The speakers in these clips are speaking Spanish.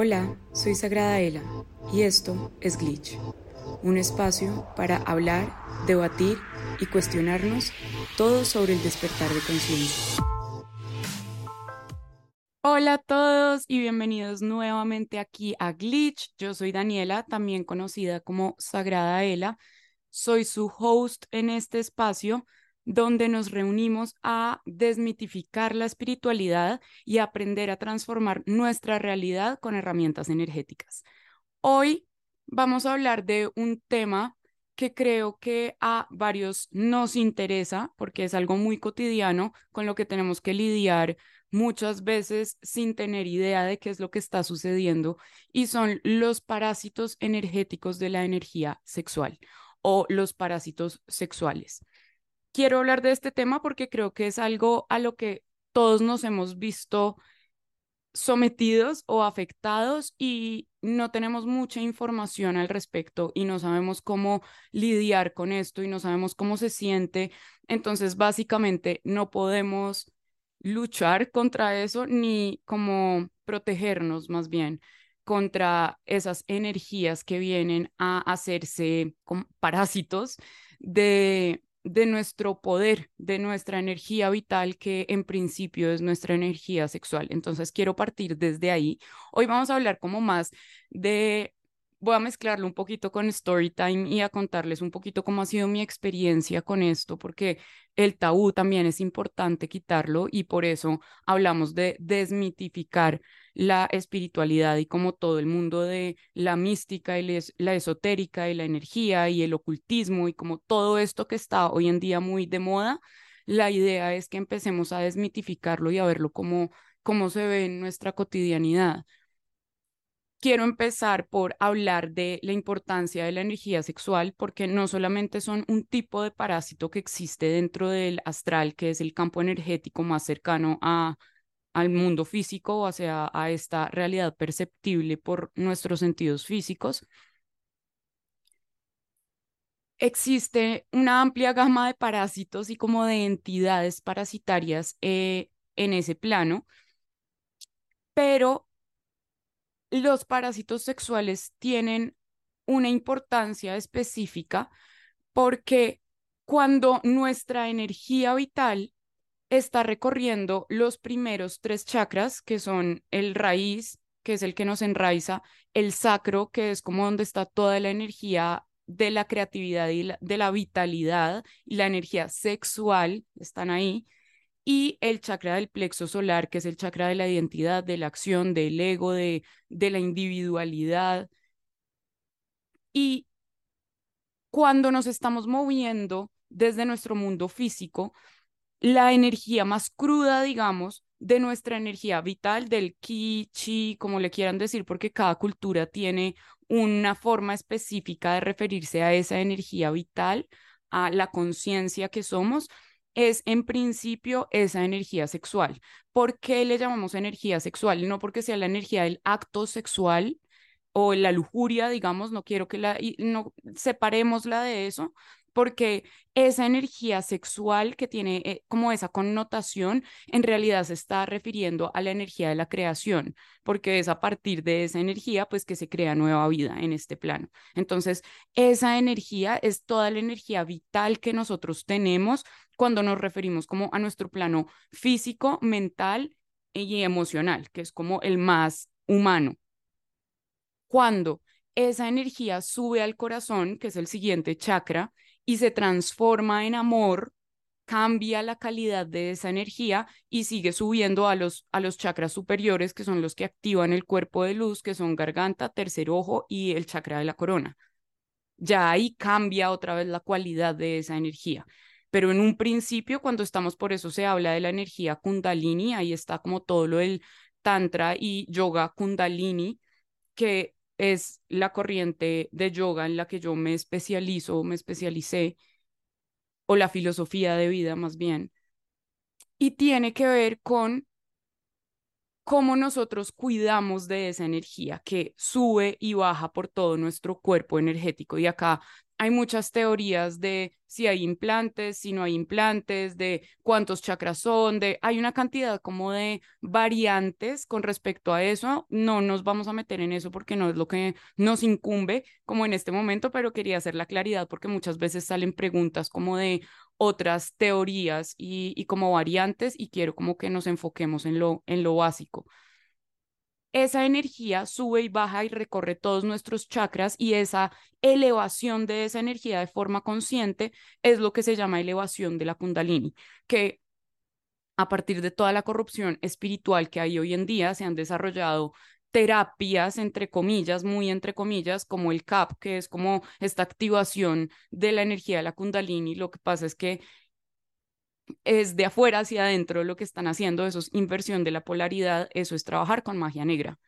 Hola, soy Sagrada Ela y esto es Glitch, un espacio para hablar, debatir y cuestionarnos todo sobre el despertar de conciencia. Hola a todos y bienvenidos nuevamente aquí a Glitch. Yo soy Daniela, también conocida como Sagrada Ela. Soy su host en este espacio donde nos reunimos a desmitificar la espiritualidad y aprender a transformar nuestra realidad con herramientas energéticas. Hoy vamos a hablar de un tema que creo que a varios nos interesa porque es algo muy cotidiano con lo que tenemos que lidiar muchas veces sin tener idea de qué es lo que está sucediendo y son los parásitos energéticos de la energía sexual o los parásitos sexuales quiero hablar de este tema porque creo que es algo a lo que todos nos hemos visto sometidos o afectados y no tenemos mucha información al respecto y no sabemos cómo lidiar con esto y no sabemos cómo se siente. Entonces, básicamente, no podemos luchar contra eso ni como protegernos más bien contra esas energías que vienen a hacerse parásitos de de nuestro poder, de nuestra energía vital, que en principio es nuestra energía sexual. Entonces quiero partir desde ahí. Hoy vamos a hablar como más de, voy a mezclarlo un poquito con story time y a contarles un poquito cómo ha sido mi experiencia con esto, porque el tabú también es importante quitarlo y por eso hablamos de desmitificar la espiritualidad y como todo el mundo de la mística y la esotérica y la energía y el ocultismo y como todo esto que está hoy en día muy de moda, la idea es que empecemos a desmitificarlo y a verlo como, como se ve en nuestra cotidianidad. Quiero empezar por hablar de la importancia de la energía sexual, porque no solamente son un tipo de parásito que existe dentro del astral, que es el campo energético más cercano a al mundo físico, o sea, a esta realidad perceptible por nuestros sentidos físicos. Existe una amplia gama de parásitos y como de entidades parasitarias eh, en ese plano, pero los parásitos sexuales tienen una importancia específica porque cuando nuestra energía vital está recorriendo los primeros tres chakras, que son el raíz, que es el que nos enraiza, el sacro, que es como donde está toda la energía de la creatividad y de la vitalidad y la energía sexual, están ahí, y el chakra del plexo solar, que es el chakra de la identidad, de la acción, del ego, de, de la individualidad. Y cuando nos estamos moviendo desde nuestro mundo físico, la energía más cruda, digamos, de nuestra energía vital, del ki, chi, como le quieran decir, porque cada cultura tiene una forma específica de referirse a esa energía vital, a la conciencia que somos, es en principio esa energía sexual. ¿Por qué le llamamos energía sexual? No porque sea la energía del acto sexual o la lujuria, digamos, no quiero que la, no separémosla de eso, porque esa energía sexual que tiene eh, como esa connotación en realidad se está refiriendo a la energía de la creación, porque es a partir de esa energía pues que se crea nueva vida en este plano. Entonces, esa energía es toda la energía vital que nosotros tenemos cuando nos referimos como a nuestro plano físico, mental y emocional, que es como el más humano. Cuando esa energía sube al corazón, que es el siguiente chakra, y se transforma en amor, cambia la calidad de esa energía y sigue subiendo a los, a los chakras superiores, que son los que activan el cuerpo de luz, que son garganta, tercer ojo y el chakra de la corona. Ya ahí cambia otra vez la cualidad de esa energía. Pero en un principio, cuando estamos por eso, se habla de la energía kundalini, ahí está como todo lo del tantra y yoga kundalini, que es la corriente de yoga en la que yo me especializo, me especialicé, o la filosofía de vida más bien, y tiene que ver con cómo nosotros cuidamos de esa energía que sube y baja por todo nuestro cuerpo energético. Y acá hay muchas teorías de si hay implantes, si no hay implantes, de cuántos chakras son, de hay una cantidad como de variantes con respecto a eso. No nos vamos a meter en eso porque no es lo que nos incumbe como en este momento, pero quería hacer la claridad porque muchas veces salen preguntas como de otras teorías y, como variantes y quiero como que nos enfoquemos en lo, en lo básico esa energía sube y baja y recorre todos nuestros chakras y esa elevación de esa energía de forma consciente es lo que se llama elevación de la kundalini, que a partir de toda la corrupción espiritual que hay hoy en día se han desarrollado terapias, entre comillas, muy entre comillas, como el CAP, que es como esta activación de la energía de la kundalini. Lo que pasa es que es de afuera hacia adentro lo que están haciendo, eso es inversión de la polaridad, eso es trabajar con magia negra.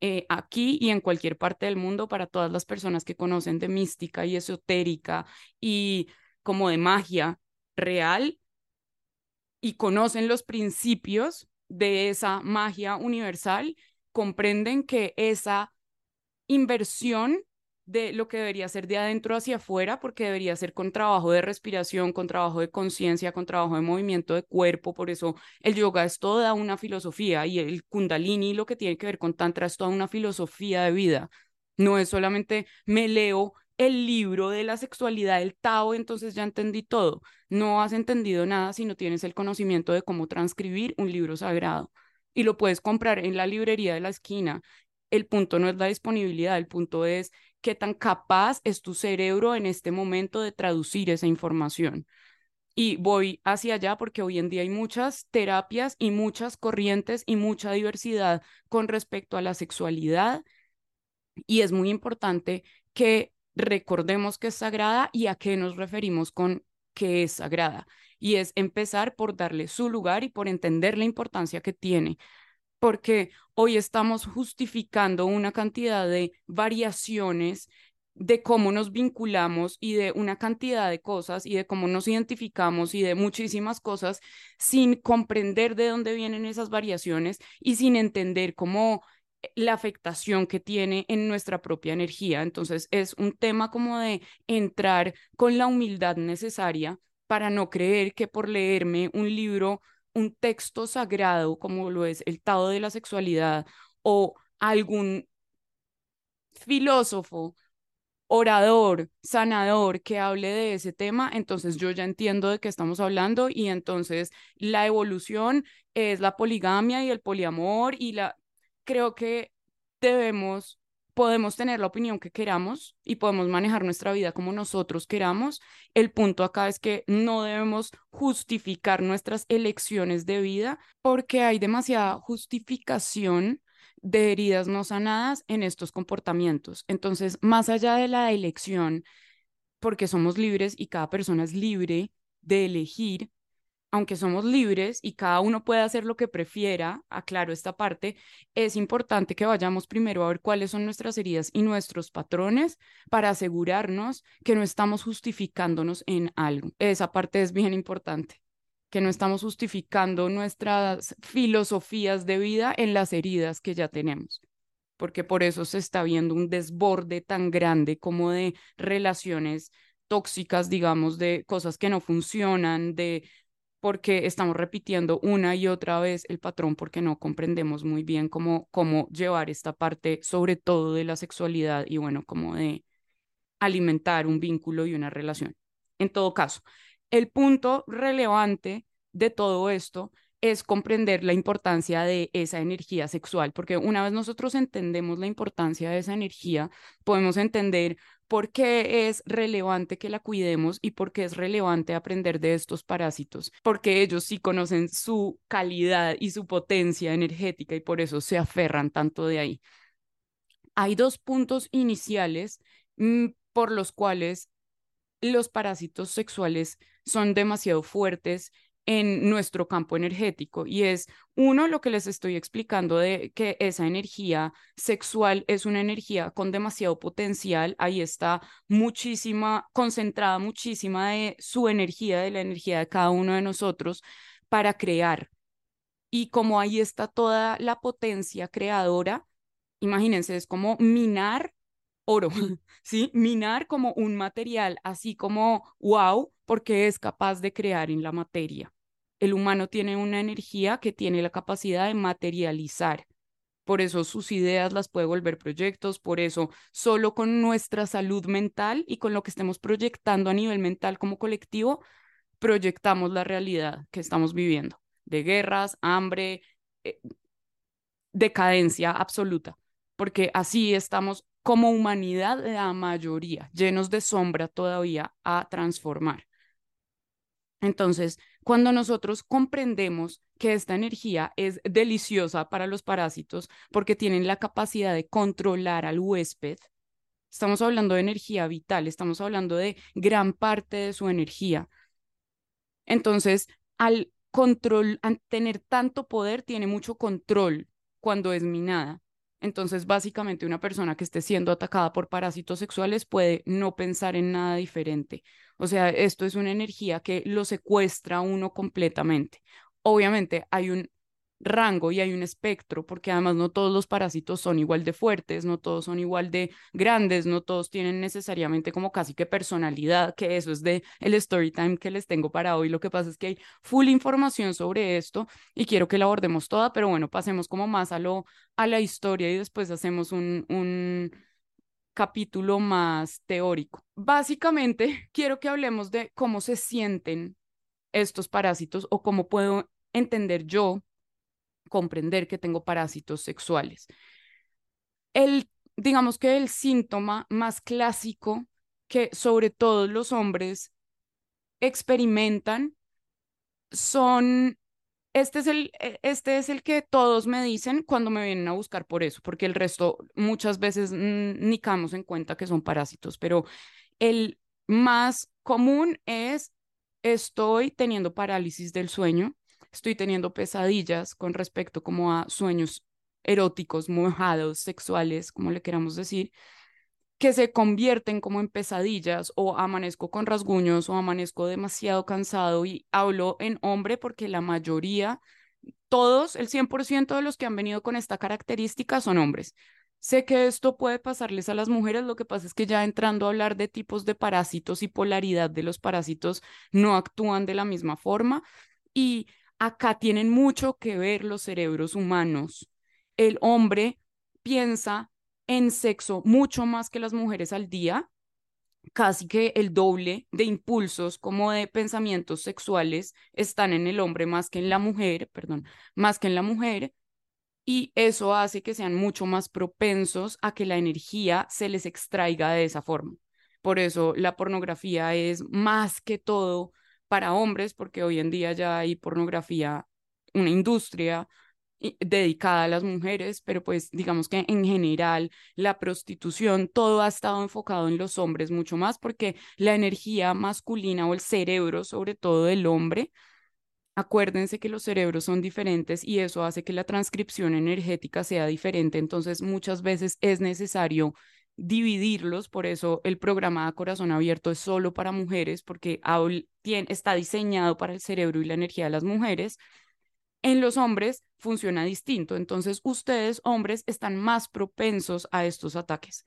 Eh, aquí y en cualquier parte del mundo, para todas las personas que conocen de mística y esotérica y como de magia real y conocen los principios de esa magia universal, comprenden que esa inversión de lo que debería ser de adentro hacia afuera, porque debería ser con trabajo de respiración, con trabajo de conciencia, con trabajo de movimiento de cuerpo. Por eso el yoga es toda una filosofía y el kundalini, lo que tiene que ver con tantra, es toda una filosofía de vida. No es solamente me leo el libro de la sexualidad del Tao, entonces ya entendí todo. No has entendido nada si no tienes el conocimiento de cómo transcribir un libro sagrado. Y lo puedes comprar en la librería de la esquina. El punto no es la disponibilidad, el punto es qué tan capaz es tu cerebro en este momento de traducir esa información. Y voy hacia allá porque hoy en día hay muchas terapias y muchas corrientes y mucha diversidad con respecto a la sexualidad. Y es muy importante que recordemos que es sagrada y a qué nos referimos con que es sagrada. Y es empezar por darle su lugar y por entender la importancia que tiene porque hoy estamos justificando una cantidad de variaciones de cómo nos vinculamos y de una cantidad de cosas y de cómo nos identificamos y de muchísimas cosas sin comprender de dónde vienen esas variaciones y sin entender cómo eh, la afectación que tiene en nuestra propia energía. Entonces es un tema como de entrar con la humildad necesaria para no creer que por leerme un libro un texto sagrado como lo es el Tao de la Sexualidad o algún filósofo, orador, sanador que hable de ese tema, entonces yo ya entiendo de qué estamos hablando y entonces la evolución es la poligamia y el poliamor y la creo que debemos podemos tener la opinión que queramos y podemos manejar nuestra vida como nosotros queramos. El punto acá es que no debemos justificar nuestras elecciones de vida porque hay demasiada justificación de heridas no sanadas en estos comportamientos. Entonces, más allá de la elección, porque somos libres y cada persona es libre de elegir, aunque somos libres y cada uno puede hacer lo que prefiera, aclaro esta parte, es importante que vayamos primero a ver cuáles son nuestras heridas y nuestros patrones para asegurarnos que no estamos justificándonos en algo. Esa parte es bien importante, que no estamos justificando nuestras filosofías de vida en las heridas que ya tenemos porque por eso se está viendo un desborde tan grande como de relaciones tóxicas, digamos, de cosas que no funcionan, de porque estamos repitiendo una y otra vez el patrón porque no comprendemos muy bien cómo, cómo llevar esta parte, sobre todo de la sexualidad y bueno, como de alimentar un vínculo y una relación. En todo caso, el punto relevante de todo esto es comprender la importancia de esa energía sexual, porque una vez nosotros entendemos la importancia de esa energía, podemos entender por qué es relevante que la cuidemos y por qué es relevante aprender de estos parásitos, porque ellos sí conocen su calidad y su potencia energética y por eso se aferran tanto de ahí. Hay dos puntos iniciales mm, por los cuales los parásitos sexuales son demasiado fuertes en nuestro campo energético y es uno lo que les estoy explicando de que esa energía sexual es una energía con demasiado potencial, ahí está muchísima, concentrada muchísima de su energía, de la energía de cada uno de nosotros para crear. Y como ahí está toda la potencia creadora, imagínense, es como minar oro, ¿sí? Minar como un material, así como wow, porque es capaz de crear en la materia. El humano tiene una energía que tiene la capacidad de materializar. Por eso sus ideas las puede volver proyectos, por eso solo con nuestra salud mental y con lo que estemos proyectando a nivel mental como colectivo, proyectamos la realidad que estamos viviendo, de guerras, hambre, eh, decadencia absoluta, porque así estamos como humanidad, la mayoría, llenos de sombra todavía a transformar. Entonces, cuando nosotros comprendemos que esta energía es deliciosa para los parásitos porque tienen la capacidad de controlar al huésped, estamos hablando de energía vital, estamos hablando de gran parte de su energía. Entonces, al tener tanto poder, tiene mucho control cuando es minada. Entonces, básicamente, una persona que esté siendo atacada por parásitos sexuales puede no pensar en nada diferente. O sea, esto es una energía que lo secuestra uno completamente. Obviamente, hay un rango y hay un espectro, porque además no todos los parásitos son igual de fuertes, no todos son igual de grandes, no todos tienen necesariamente como casi que personalidad, que eso es de el story time que les tengo para hoy. Lo que pasa es que hay full información sobre esto y quiero que la abordemos toda, pero bueno, pasemos como más a lo a la historia y después hacemos un, un capítulo más teórico. Básicamente, quiero que hablemos de cómo se sienten estos parásitos o cómo puedo entender yo comprender que tengo parásitos sexuales. El, digamos que el síntoma más clásico que sobre todo los hombres experimentan son, este es el, e, este es el que todos me dicen cuando me vienen a buscar por eso, porque el resto muchas veces ni caemos en cuenta que son parásitos, pero el más común es estoy teniendo parálisis del sueño, estoy teniendo pesadillas con respecto como a sueños eróticos, mojados, sexuales, como le queramos decir, que se convierten como en pesadillas o amanezco con rasguños o amanezco demasiado cansado y hablo en hombre porque la mayoría, todos, el 100% de los que han venido con esta característica son hombres. Sé que esto puede pasarles a las mujeres, lo que pasa es que ya entrando a hablar de tipos de parásitos y polaridad de los parásitos no actúan de la misma forma y acá tienen mucho que ver los cerebros humanos. El hombre piensa en sexo mucho más que las mujeres al día, casi que el doble de impulsos como de pensamientos sexuales están en el hombre más que en la mujer, perdón, más que en la mujer, y eso hace que sean mucho más propensos a que la energía se les extraiga de esa forma. Por eso la pornografía es más que todo para hombres, porque hoy en día ya hay pornografía, una industria dedicada a las mujeres, pero pues digamos que en general la prostitución, todo ha estado enfocado en los hombres mucho más porque la energía masculina o el cerebro, sobre todo del hombre, acuérdense que los cerebros son diferentes y eso hace que la transcripción energética sea diferente, entonces muchas veces es necesario dividirlos, por eso el programa Corazón Abierto es solo para mujeres, porque está diseñado para el cerebro y la energía de las mujeres. En los hombres funciona distinto, entonces ustedes, hombres, están más propensos a estos ataques.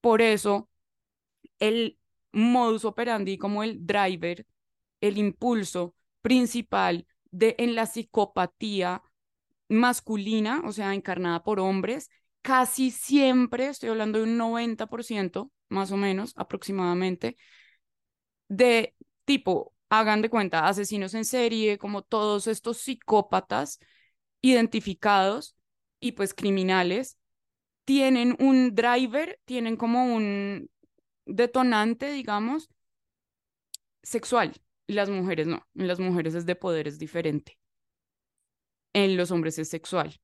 Por eso, el modus operandi como el driver, el impulso principal de en la psicopatía masculina, o sea, encarnada por hombres, casi siempre, estoy hablando de un 90% más o menos aproximadamente, de tipo, hagan de cuenta, asesinos en serie, como todos estos psicópatas identificados y pues criminales, tienen un driver, tienen como un detonante, digamos, sexual. Las mujeres no, en las mujeres es de poder, es diferente. En los hombres es sexual.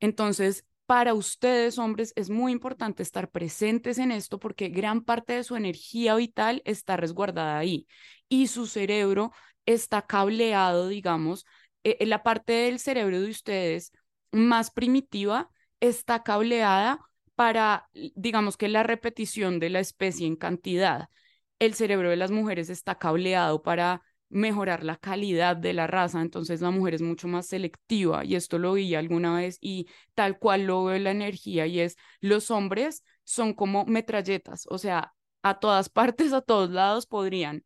Entonces, para ustedes, hombres, es muy importante estar presentes en esto porque gran parte de su energía vital está resguardada ahí y su cerebro está cableado, digamos, eh, la parte del cerebro de ustedes más primitiva está cableada para, digamos que la repetición de la especie en cantidad. El cerebro de las mujeres está cableado para mejorar la calidad de la raza, entonces la mujer es mucho más selectiva y esto lo vi alguna vez y tal cual lo veo la energía y es los hombres son como metralletas, o sea, a todas partes, a todos lados podrían.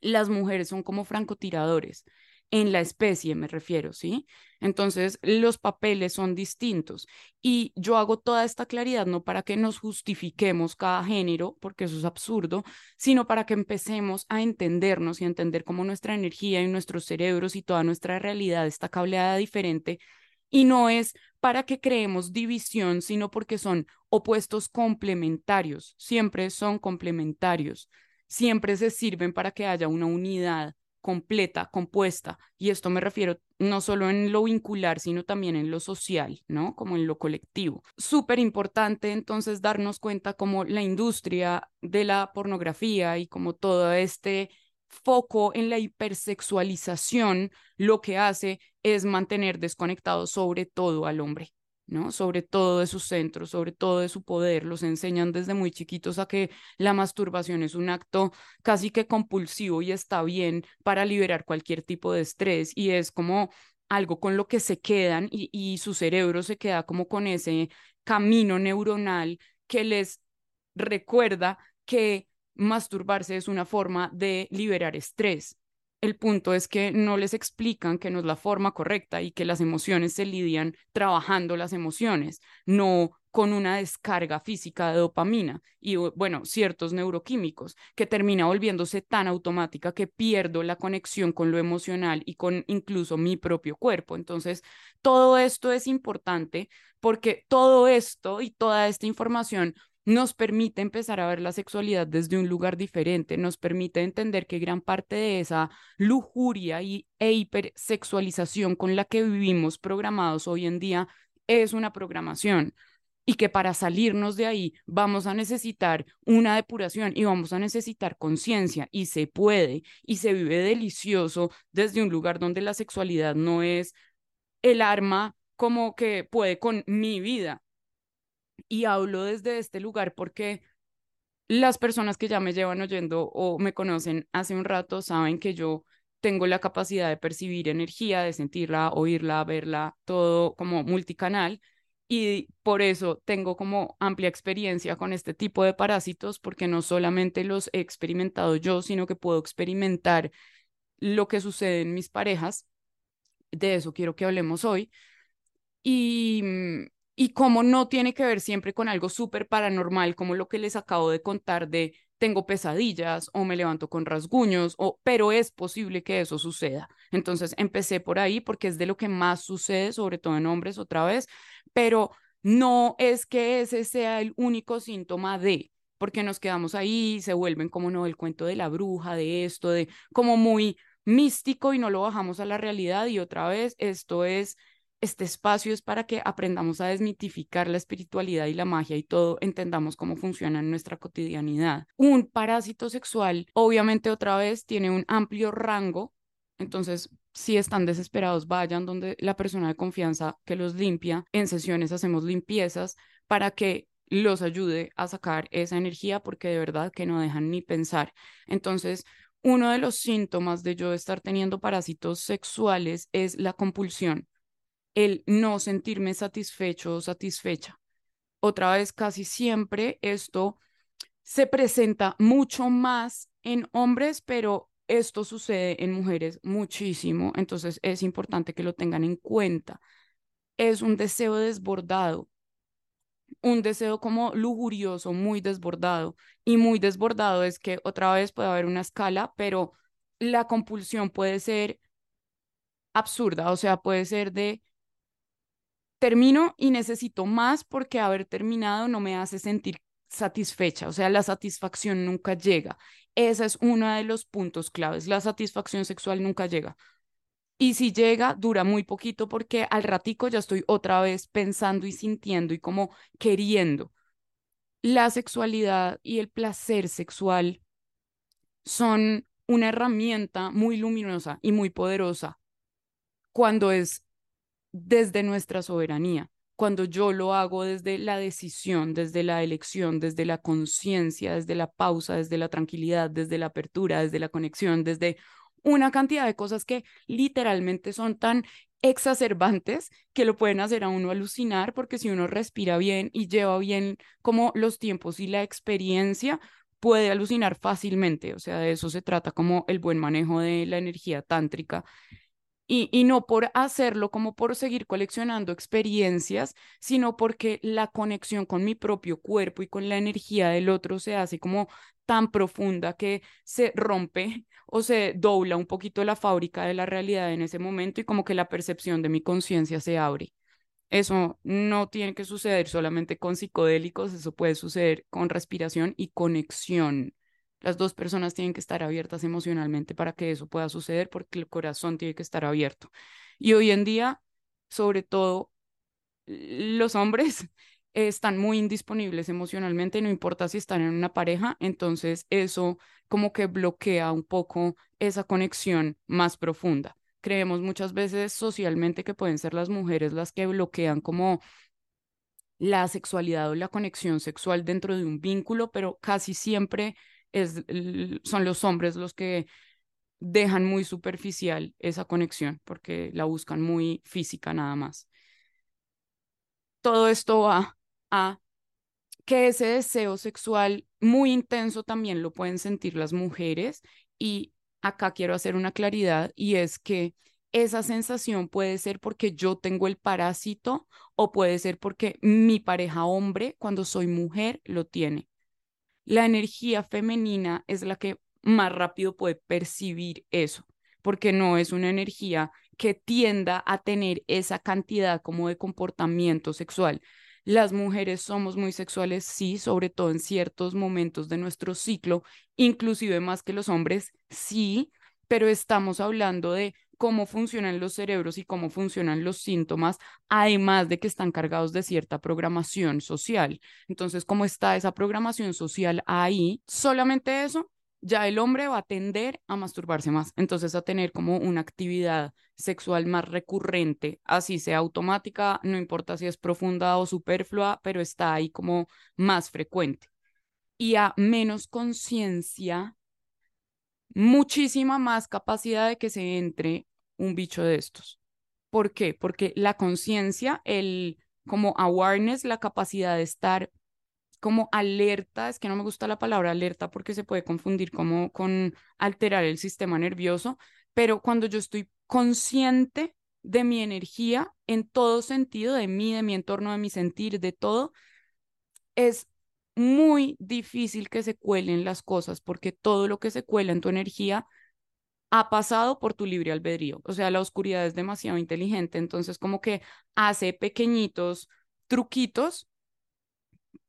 Las mujeres son como francotiradores en la especie me refiero, ¿sí? Entonces, los papeles son distintos. Y yo hago toda esta claridad no para que nos justifiquemos cada género, porque eso es absurdo, sino para que empecemos a entendernos y a entender cómo nuestra energía y nuestros cerebros y toda nuestra realidad está cableada diferente. Y no es para que creemos división, sino porque son opuestos complementarios, siempre son complementarios, siempre se sirven para que haya una unidad completa, compuesta, y esto me refiero no solo en lo vincular, sino también en lo social, ¿no? Como en lo colectivo. Súper importante entonces darnos cuenta como la industria de la pornografía y como todo este foco en la hipersexualización lo que hace es mantener desconectado sobre todo al hombre. Sobre todo de sus centros, sobre todo de su poder. Los enseñan desde muy chiquitos a que la masturbación es un acto casi que compulsivo y está bien para liberar cualquier tipo de estrés y es como algo con lo que se quedan y, y su cerebro se queda como con ese camino neuronal que les recuerda que masturbarse es una forma de liberar estrés el punto es que no les explican que no es la forma correcta y que las emociones se lidian trabajando las emociones, no con una descarga física de dopamina y, bueno, ciertos neuroquímicos, que termina volviéndose tan automática que pierdo la conexión con lo emocional y con incluso mi propio cuerpo. Entonces, todo esto es importante porque todo esto y toda esta información nos permite empezar a ver la sexualidad desde un lugar diferente, nos permite entender que gran parte de esa lujuria y, e hipersexualización con la que vivimos programados hoy en día es una programación y que para salirnos de ahí vamos a necesitar una depuración y vamos a necesitar conciencia y se puede y se vive delicioso desde un lugar donde la sexualidad no es el arma como que puede con mi vida, y hablo desde este lugar porque las personas que ya me llevan oyendo o me conocen hace un rato saben que yo tengo la capacidad de percibir energía, de sentirla, oírla, verla, todo como multicanal. Y por eso tengo como amplia experiencia con este tipo de parásitos, porque no solamente los he experimentado yo, sino que puedo experimentar lo que sucede en mis parejas. De eso quiero que hablemos hoy. Y, mm, y cómo no tiene que ver siempre con algo súper paranormal, como lo que les acabo de contar de tengo pesadillas o me levanto con rasguños, o, pero es posible que eso suceda. Entonces empecé por ahí porque es de lo que más sucede, sobre todo en hombres otra vez, pero no es que ese sea el único síntoma de, porque nos quedamos ahí, se vuelven como no el cuento de la bruja, de esto, de como muy místico y no lo bajamos a la realidad y otra vez esto es este espacio es para que aprendamos a desmitificar la espiritualidad y la magia y todo, entendamos cómo funciona en nuestra cotidianidad. Un parásito sexual, obviamente otra vez, tiene un amplio rango, entonces si están desesperados, vayan donde la persona de confianza que los limpia. En sesiones hacemos limpiezas para que los ayude a sacar esa energía porque de verdad que no dejan ni pensar. Entonces, uno de los síntomas de yo estar teniendo parásitos sexuales es la compulsión el no sentirme satisfecho o satisfecha. Otra vez, casi siempre esto se presenta mucho más en hombres, pero esto sucede en mujeres muchísimo, entonces es importante que lo tengan en cuenta. Es un deseo desbordado, un deseo como lujurioso, muy desbordado. Y muy desbordado es que otra vez puede haber una escala, pero la compulsión puede ser absurda, o sea, puede ser de termino y necesito más porque haber terminado no me hace sentir satisfecha, o sea, la satisfacción nunca llega. Ese es uno de los puntos claves, la satisfacción sexual nunca llega. Y si llega, dura muy poquito porque al ratico ya estoy otra vez pensando y sintiendo y como queriendo. La sexualidad y el placer sexual son una herramienta muy luminosa y muy poderosa cuando es desde nuestra soberanía, cuando yo lo hago desde la decisión, desde la elección, desde la conciencia, desde la pausa, desde la tranquilidad, desde la apertura, desde la conexión, desde una cantidad de cosas que literalmente son tan exacerbantes que lo pueden hacer a uno alucinar porque si uno respira bien y lleva bien como los tiempos y la experiencia, puede alucinar fácilmente. O sea, de eso se trata como el buen manejo de la energía tántrica. Y, no por hacerlo como por seguir coleccionando experiencias, sino porque la conexión con mi propio cuerpo y con la energía del otro se hace como tan profunda que se rompe o se dobla un poquito la fábrica de la realidad en ese momento y como que la percepción de mi conciencia se abre. Eso no tiene que suceder solamente con psicodélicos, eso puede suceder con respiración y conexión. Las dos personas tienen que estar abiertas emocionalmente para que eso pueda suceder porque el corazón tiene que estar abierto. Y hoy en día, sobre todo, los hombres están muy indisponibles emocionalmente, no importa si están en una pareja, entonces eso como que bloquea un poco esa conexión más profunda. Creemos muchas veces socialmente que pueden ser las mujeres las que bloquean como la sexualidad o la conexión sexual dentro de un vínculo, pero casi siempre es, son los hombres los que dejan muy superficial esa conexión porque la buscan muy física nada más. Todo esto va a que ese deseo sexual muy intenso también lo pueden sentir las mujeres y acá quiero hacer una claridad y es que esa sensación puede ser porque yo tengo el parásito o puede ser porque mi pareja hombre cuando soy mujer lo tiene. La energía femenina es la que más rápido puede percibir eso, porque no es una energía que tienda a tener esa cantidad como de comportamiento sexual, las mujeres somos muy sexuales, sí, sobre todo en ciertos momentos de nuestro ciclo, inclusive más que los hombres, sí, pero estamos hablando de cómo funcionan los cerebros y cómo funcionan los síntomas, además de que están cargados de cierta programación social. Entonces, ¿cómo está esa programación social ahí? Solamente eso ya el hombre va a tender a masturbarse más, entonces a tener como una actividad sexual más recurrente, así sea automática, no importa si es profunda o superflua, pero está ahí como más frecuente. Y a menos conciencia, muchísima más capacidad de que se entre un bicho de estos. ¿Por qué? Porque la conciencia, el como awareness, la capacidad de estar como alerta, es que no me gusta la palabra alerta porque se puede confundir como con alterar el sistema nervioso, pero cuando yo estoy consciente de mi energía en todo sentido, de mí, de mi entorno, de mi sentir, de todo, es muy difícil que se cuelen las cosas porque todo lo que se cuela en tu energía ha pasado por tu libre albedrío. O sea, la oscuridad es demasiado inteligente, entonces como que hace pequeñitos truquitos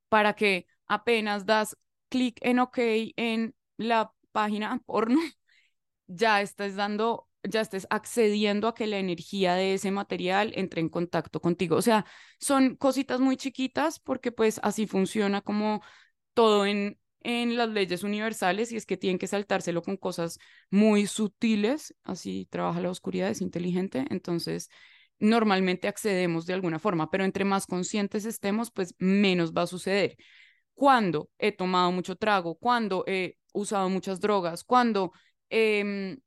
para que apenas das clic en OK en la página porno, ya estés dando, ya estés accediendo a que la energía de ese material entre en contacto contigo. O sea, son cositas muy chiquitas porque pues así funciona como todo en, en las leyes universales y es que tienen que saltárselo con cosas muy sutiles, así trabaja la oscuridad, es inteligente, entonces normalmente accedemos de alguna forma, pero entre más conscientes estemos, pues menos va a suceder. Cuando he tomado mucho trago, cuando he usado muchas drogas, cuando em,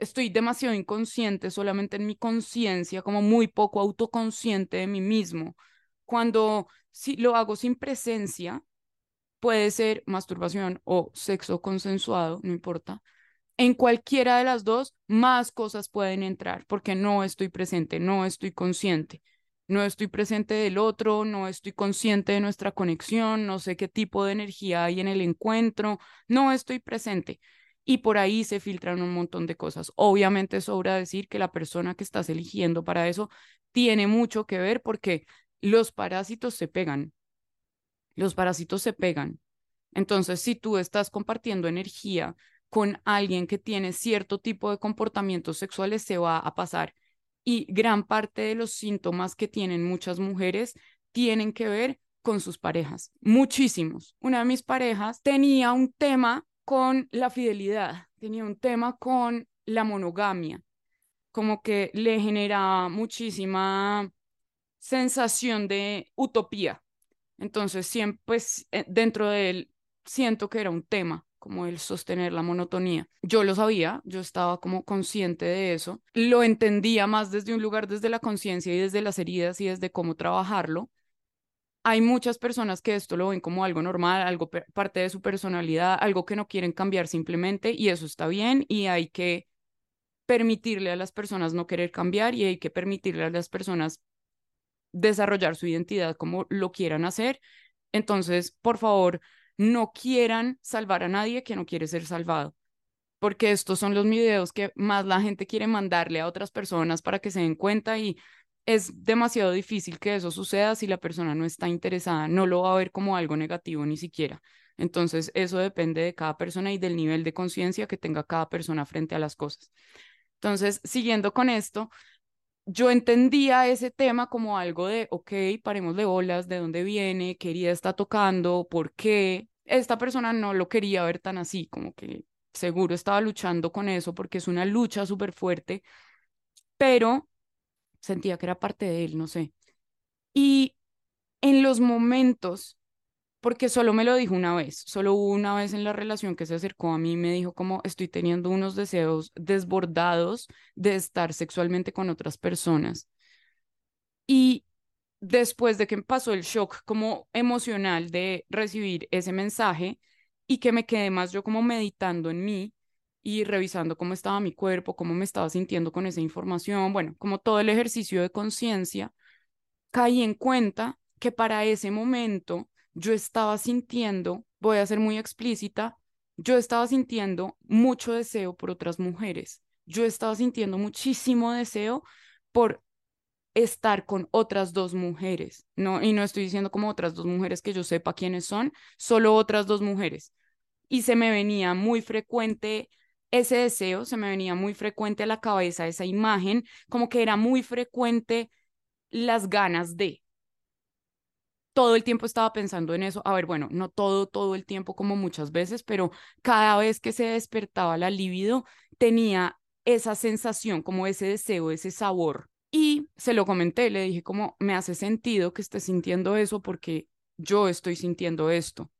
estoy demasiado inconsciente solamente en mi conciencia, como muy poco autoconsciente de mí mismo, cuando si lo hago sin presencia, puede ser masturbación o sexo consensuado, no importa, en cualquiera de las dos, más cosas pueden entrar porque no estoy presente, no estoy consciente. No estoy presente del otro, no estoy consciente de nuestra conexión, no sé qué tipo de energía hay en el encuentro, no estoy presente. Y por ahí se filtran un montón de cosas. Obviamente sobra decir que la persona que estás eligiendo para eso tiene mucho que ver porque los parásitos se pegan. Los parásitos se pegan. Entonces, si tú estás compartiendo energía con alguien que tiene cierto tipo de comportamientos sexuales se va a pasar. Y gran parte de los síntomas que tienen muchas mujeres tienen que ver con sus parejas, muchísimos. Una de mis parejas tenía un tema con la fidelidad, tenía un tema con la monogamia, como que le generaba muchísima sensación de utopía. Entonces, siempre, pues, eh, dentro de él, siento que era un tema como el sostener la monotonía. Yo lo sabía, yo estaba como consciente de eso, lo entendía más desde un lugar, desde la conciencia y desde las heridas y desde cómo trabajarlo. Hay muchas personas que esto lo ven como algo normal, algo parte de su personalidad, algo que no quieren cambiar simplemente y eso está bien y hay que permitirle a las personas no querer cambiar y hay que permitirle a las personas desarrollar su identidad como lo quieran hacer. Entonces, por favor, no quieran salvar a nadie que no quiere ser salvado, porque estos son los videos que más la gente quiere mandarle a otras personas para que se den cuenta y es demasiado difícil que eso suceda si la persona no está interesada, no lo va a ver como algo negativo ni siquiera. Entonces, eso depende de cada persona y del nivel de conciencia que tenga cada persona frente a las cosas. Entonces, siguiendo con esto, yo entendía ese tema como algo de, ok, paremos de bolas, de dónde viene, qué herida está tocando, por qué. Esta persona no lo quería ver tan así, como que seguro estaba luchando con eso porque es una lucha súper fuerte, pero sentía que era parte de él, no sé. Y en los momentos porque solo me lo dijo una vez, solo hubo una vez en la relación que se acercó a mí y me dijo como estoy teniendo unos deseos desbordados de estar sexualmente con otras personas. Y después de que pasó el shock como emocional de recibir ese mensaje y que me quedé más yo como meditando en mí y revisando cómo estaba mi cuerpo, cómo me estaba sintiendo con esa información, bueno, como todo el ejercicio de conciencia, caí en cuenta que para ese momento yo estaba sintiendo, voy a ser muy explícita, yo estaba sintiendo mucho deseo por otras mujeres. Yo estaba sintiendo muchísimo deseo por estar con otras dos mujeres, ¿no? Y no estoy diciendo como otras dos mujeres que yo sepa quiénes son, solo otras dos mujeres. Y se me venía muy frecuente ese deseo, se me venía muy frecuente a la cabeza esa imagen, como que era muy frecuente las ganas de, todo el tiempo estaba pensando en eso. A ver, bueno, no todo, todo el tiempo como muchas veces, pero cada vez que se despertaba la libido, tenía esa sensación, como ese deseo, ese sabor. Y se lo comenté, le dije como, me hace sentido que estés sintiendo eso porque yo estoy sintiendo esto.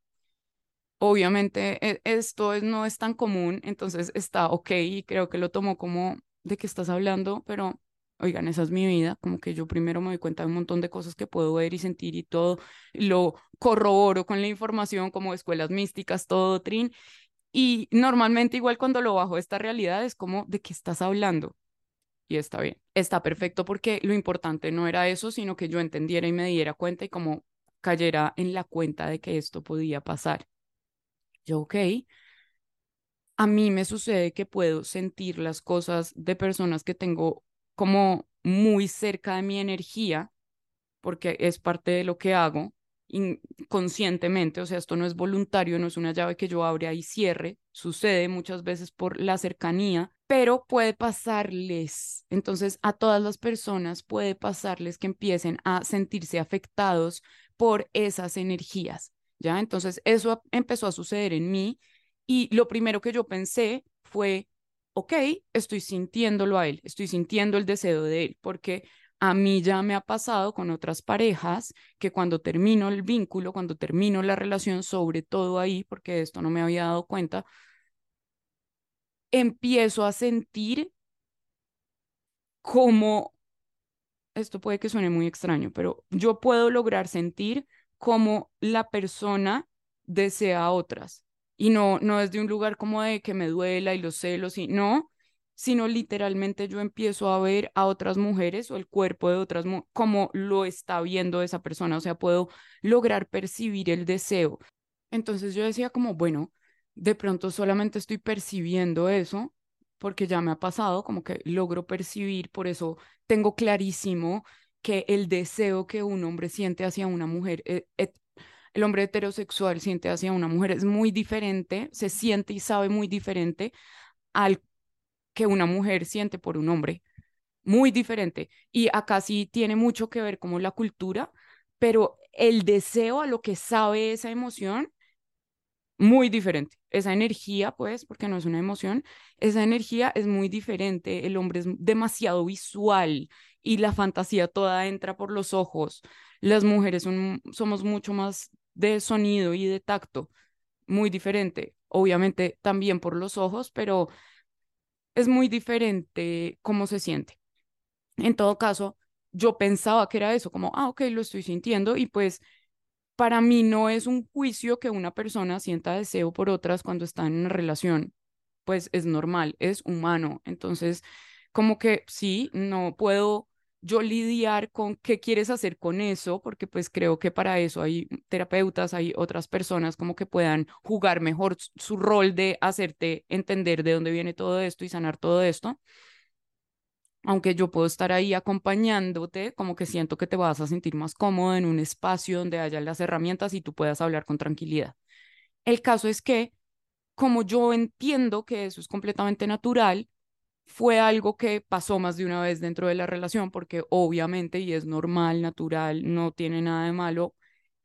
Obviamente e, esto no es tan común, entonces está ok y creo que lo tomó como de qué estás hablando, pero oigan, esa es mi vida, como que yo primero me doy cuenta de un montón de cosas que puedo ver y sentir y todo, lo corroboro con la información como escuelas místicas, todo, Trin, y normalmente igual cuando lo bajo esta realidad es como, ¿de qué estás hablando? Y está bien, está perfecto porque lo importante no era eso, sino que yo entendiera y me diera cuenta y como cayera en la cuenta de que esto podía pasar. Yo, ok, a mí me sucede que puedo sentir las cosas de personas que tengo como muy cerca de mi energía, porque es parte de lo que hago inconscientemente, o sea, esto no es voluntario, no es una llave que yo abra y cierre, sucede muchas veces por la cercanía, pero puede pasarles, entonces a todas las personas puede pasarles que empiecen a sentirse afectados por esas energías, ¿ya? Entonces eso empezó a suceder en mí y lo primero que yo pensé fue, ok, estoy sintiéndolo a él, estoy sintiendo el deseo de él, porque a mí ya me ha pasado con otras parejas que cuando termino el vínculo, cuando termino la relación, sobre todo ahí, porque esto no me había dado cuenta, empiezo a sentir como, esto puede que suene muy extraño, pero yo puedo lograr sentir como la persona desea a otras y no, no es de un lugar como de que me duela y los celos, y no, sino literalmente yo empiezo a ver a otras mujeres o el cuerpo de otras como lo está viendo esa persona, o sea, puedo lograr percibir el deseo. Entonces yo decía como, bueno, de pronto solamente estoy percibiendo eso porque ya me ha pasado, como que logro percibir, por eso tengo clarísimo que el deseo que un hombre siente hacia una mujer eh, el hombre heterosexual siente hacia una mujer es muy diferente, se siente y sabe muy diferente al que una mujer siente por un hombre. Muy diferente. Y acá sí tiene mucho que ver como la cultura, pero el deseo a lo que sabe esa emoción, muy diferente. Esa energía, pues, porque no es una emoción, esa energía es muy diferente. El hombre es demasiado visual y la fantasía toda entra por los ojos. Las mujeres somos mucho más de sonido y de tacto, muy diferente. obviamente también por los ojos, pero es muy diferente cómo se siente. En todo caso, yo pensaba que era eso, como, ah, ok, lo estoy sintiendo y pues para mí no es un juicio que una persona sienta deseo por otras cuando está en una relación, pues es normal, es humano. Entonces, como que sí, no puedo yo lidiar con qué quieres hacer con eso, porque pues creo que para eso hay terapeutas, hay otras personas como que puedan jugar mejor su rol de hacerte entender de dónde viene todo esto y sanar todo esto. Aunque yo puedo estar ahí acompañándote, como que siento que te vas a sentir más cómodo en un espacio donde haya las herramientas y tú puedas hablar con tranquilidad. El caso es que, como yo entiendo que eso es completamente natural, fue algo que pasó más de una vez dentro de la relación, porque obviamente, y es normal, natural, no tiene nada de malo,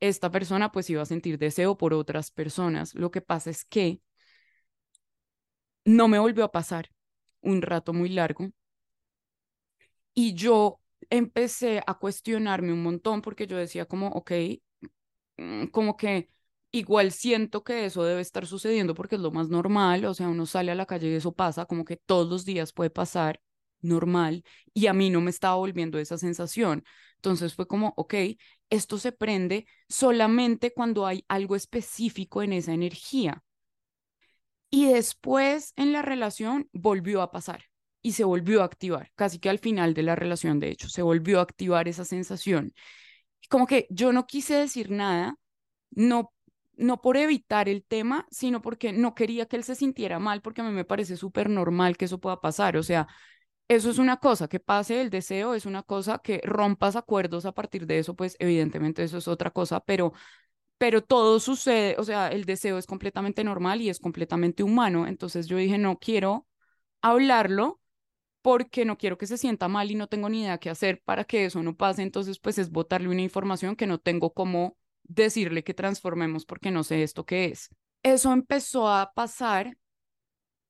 esta persona pues iba a sentir deseo por otras personas. Lo que pasa es que no me volvió a pasar un rato muy largo y yo empecé a cuestionarme un montón porque yo decía como, ok, mm, como que Igual siento que eso debe estar sucediendo porque es lo más normal, o sea, uno sale a la calle y eso pasa, como que todos los días puede pasar normal y a mí no me estaba volviendo esa sensación. Entonces fue como, ok, esto se prende solamente cuando hay algo específico en esa energía. Y después en la relación volvió a pasar y se volvió a activar, casi que al final de la relación, de hecho, se volvió a activar esa sensación. Como que yo no quise decir nada, no no por evitar el tema, sino porque no quería que él se sintiera mal, porque a mí me parece súper normal que eso pueda pasar. O sea, eso es una cosa, que pase el deseo es una cosa, que rompas acuerdos a partir de eso, pues evidentemente eso es otra cosa, pero, pero todo sucede, o sea, el deseo es completamente normal y es completamente humano. Entonces yo dije, no quiero hablarlo porque no quiero que se sienta mal y no tengo ni idea qué hacer para que eso no pase. Entonces, pues es botarle una información que no tengo cómo decirle que transformemos porque no sé esto qué es. Eso empezó a pasar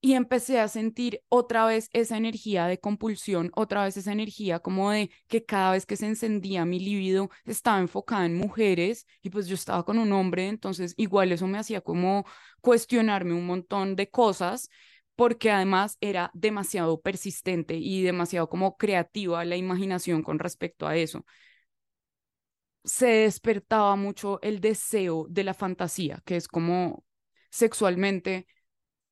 y empecé a sentir otra vez esa energía de compulsión, otra vez esa energía como de que cada vez que se encendía mi libido estaba enfocada en mujeres y pues yo estaba con un hombre, entonces igual eso me hacía como cuestionarme un montón de cosas porque además era demasiado persistente y demasiado como creativa la imaginación con respecto a eso se despertaba mucho el deseo de la fantasía, que es como sexualmente